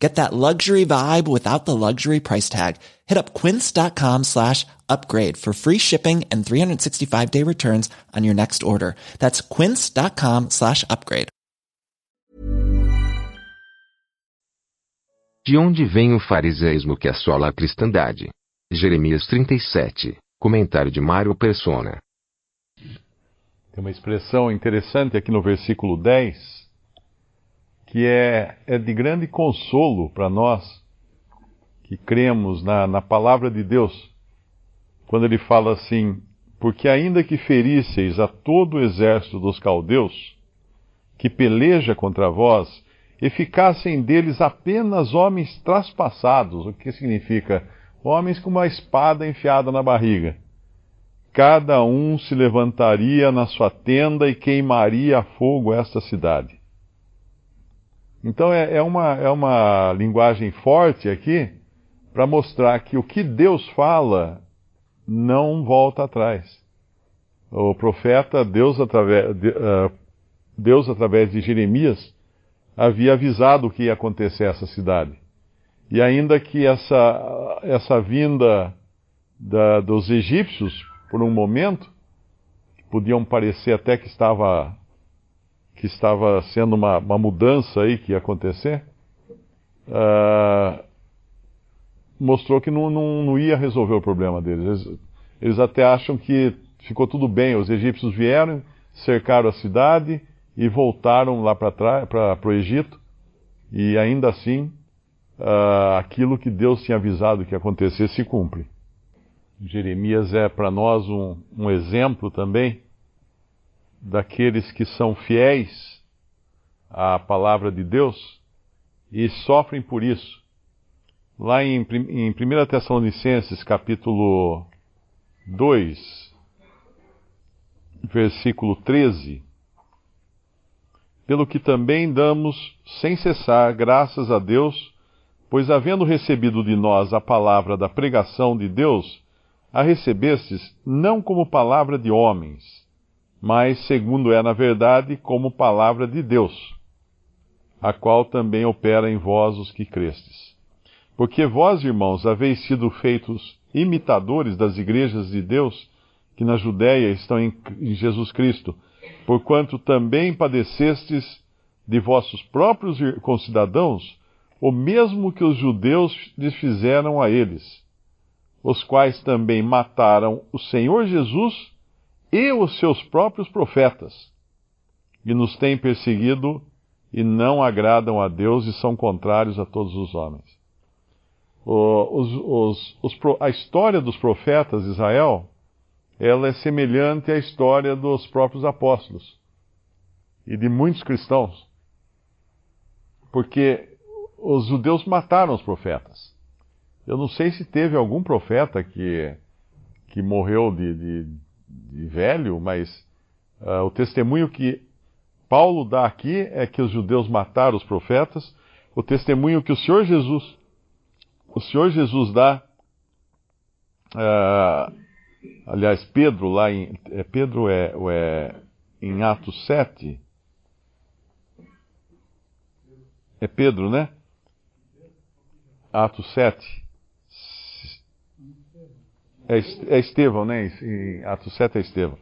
Get that luxury vibe without the luxury price tag. Hit up quince.com slash upgrade for free shipping and 365 day returns on your next order. That's quince.com slash upgrade. De onde vem o fariseísmo que assola a cristandade? Jeremias 37. Comentário de Mário Persona. Tem uma expressão interessante aqui no versículo 10 que é, é de grande consolo para nós que cremos na, na palavra de Deus, quando ele fala assim: Porque ainda que ferisseis a todo o exército dos caldeus, que peleja contra vós, e ficassem deles apenas homens traspassados, o que significa? Homens com uma espada enfiada na barriga. Cada um se levantaria na sua tenda e queimaria a fogo esta cidade. Então é, é, uma, é uma linguagem forte aqui para mostrar que o que Deus fala não volta atrás. O profeta, Deus através, de, uh, Deus, através de Jeremias, havia avisado o que ia acontecer a essa cidade. E ainda que essa, essa vinda da, dos egípcios, por um momento, podiam parecer até que estava que estava sendo uma, uma mudança aí que ia acontecer, uh, mostrou que não, não, não, ia resolver o problema deles. Eles, eles até acham que ficou tudo bem. Os egípcios vieram, cercaram a cidade e voltaram lá para o Egito, e ainda assim uh, aquilo que Deus tinha avisado que ia acontecer se cumpre. Jeremias é para nós um, um exemplo também daqueles que são fiéis à palavra de Deus e sofrem por isso. Lá em, em 1 Tessalonicenses, capítulo 2, versículo 13, pelo que também damos sem cessar graças a Deus, pois havendo recebido de nós a palavra da pregação de Deus, a recebestes não como palavra de homens, mas segundo é na verdade como palavra de Deus, a qual também opera em vós os que crestes. Porque vós, irmãos, haveis sido feitos imitadores das igrejas de Deus que na Judéia estão em, em Jesus Cristo, porquanto também padecestes de vossos próprios concidadãos o mesmo que os judeus lhes fizeram a eles, os quais também mataram o Senhor Jesus e os seus próprios profetas, e nos têm perseguido e não agradam a Deus e são contrários a todos os homens. Os, os, os, a história dos profetas de Israel ela é semelhante à história dos próprios apóstolos e de muitos cristãos, porque os judeus mataram os profetas. Eu não sei se teve algum profeta que, que morreu de, de de velho, mas uh, o testemunho que Paulo dá aqui é que os judeus mataram os profetas. O testemunho que o Senhor Jesus, o Senhor Jesus dá, uh, aliás, Pedro lá em, é, Pedro é, é em Atos 7, é Pedro, né? Atos 7. É, é Estevão, né? Em Atos 7 é Estevão.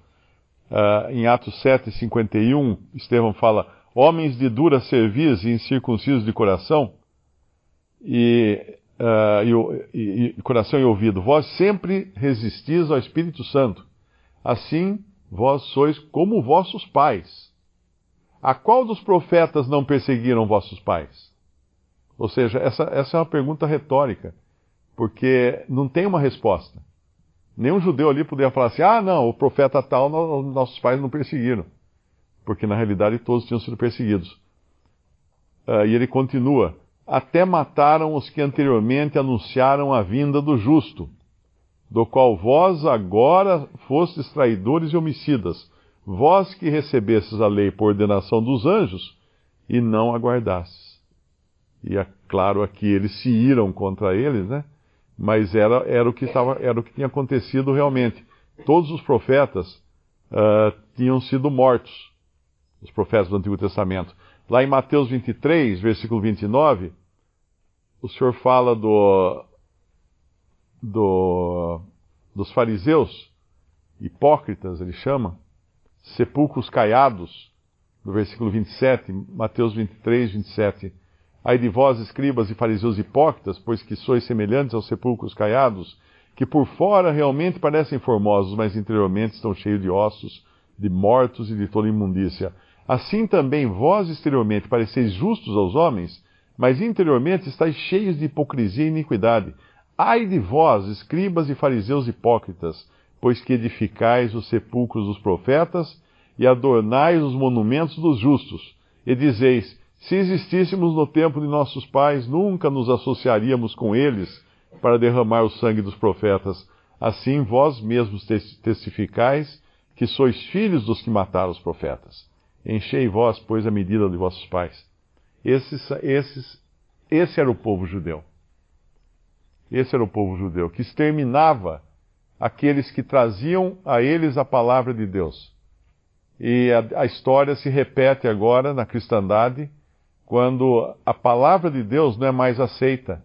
Uh, em Atos 7, 51, Estevão fala: Homens de dura cerviz e incircuncisos de coração, e, uh, e, e, coração e ouvido, vós sempre resistis ao Espírito Santo. Assim, vós sois como vossos pais. A qual dos profetas não perseguiram vossos pais? Ou seja, essa, essa é uma pergunta retórica, porque não tem uma resposta. Nenhum judeu ali poderia falar assim: ah, não, o profeta tal, nossos pais não perseguiram. Porque na realidade todos tinham sido perseguidos. Uh, e ele continua: até mataram os que anteriormente anunciaram a vinda do justo, do qual vós agora fostes traidores e homicidas, vós que recebestes a lei por ordenação dos anjos e não aguardastes. E é claro aqui eles se iram contra eles, né? Mas era, era, o, que estava, era o que tinha acontecido realmente. Todos os profetas uh, tinham sido mortos, os profetas do Antigo Testamento. Lá em Mateus 23, versículo 29, o Senhor fala do, do, dos fariseus, hipócritas, ele chama, sepulcros caiados, no versículo 27, Mateus 23, 27. Ai de vós, escribas e fariseus hipócritas, pois que sois semelhantes aos sepulcros caiados, que por fora realmente parecem formosos, mas interiormente estão cheios de ossos, de mortos e de toda imundícia. Assim também vós exteriormente pareceis justos aos homens, mas interiormente estáis cheios de hipocrisia e iniquidade. Ai de vós, escribas e fariseus hipócritas, pois que edificais os sepulcros dos profetas e adornais os monumentos dos justos, e dizeis: Se existíssemos no tempo de nossos pais, nunca nos associaríamos com eles para derramar o sangue dos profetas. Assim vós mesmos testificais que sois filhos dos que mataram os profetas. Enchei vós, pois, a medida de vossos pais. Esses, esses, esse era o povo judeu. Esse era o povo judeu, que exterminava aqueles que traziam a eles a palavra de Deus. E a, a história se repete agora na cristandade, quando a palavra de Deus não é mais aceita.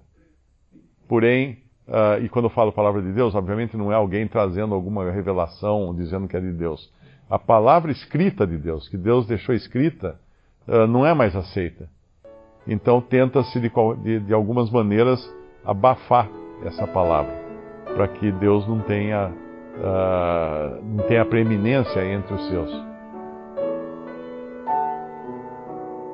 Porém, uh, e quando eu falo palavra de Deus, obviamente não é alguém trazendo alguma revelação dizendo que é de Deus. A palavra escrita de Deus, que Deus deixou escrita, uh, não é mais aceita. Então tenta-se de, de, de algumas maneiras abafar essa palavra, para que Deus não tenha, uh, não tenha preeminência entre os seus.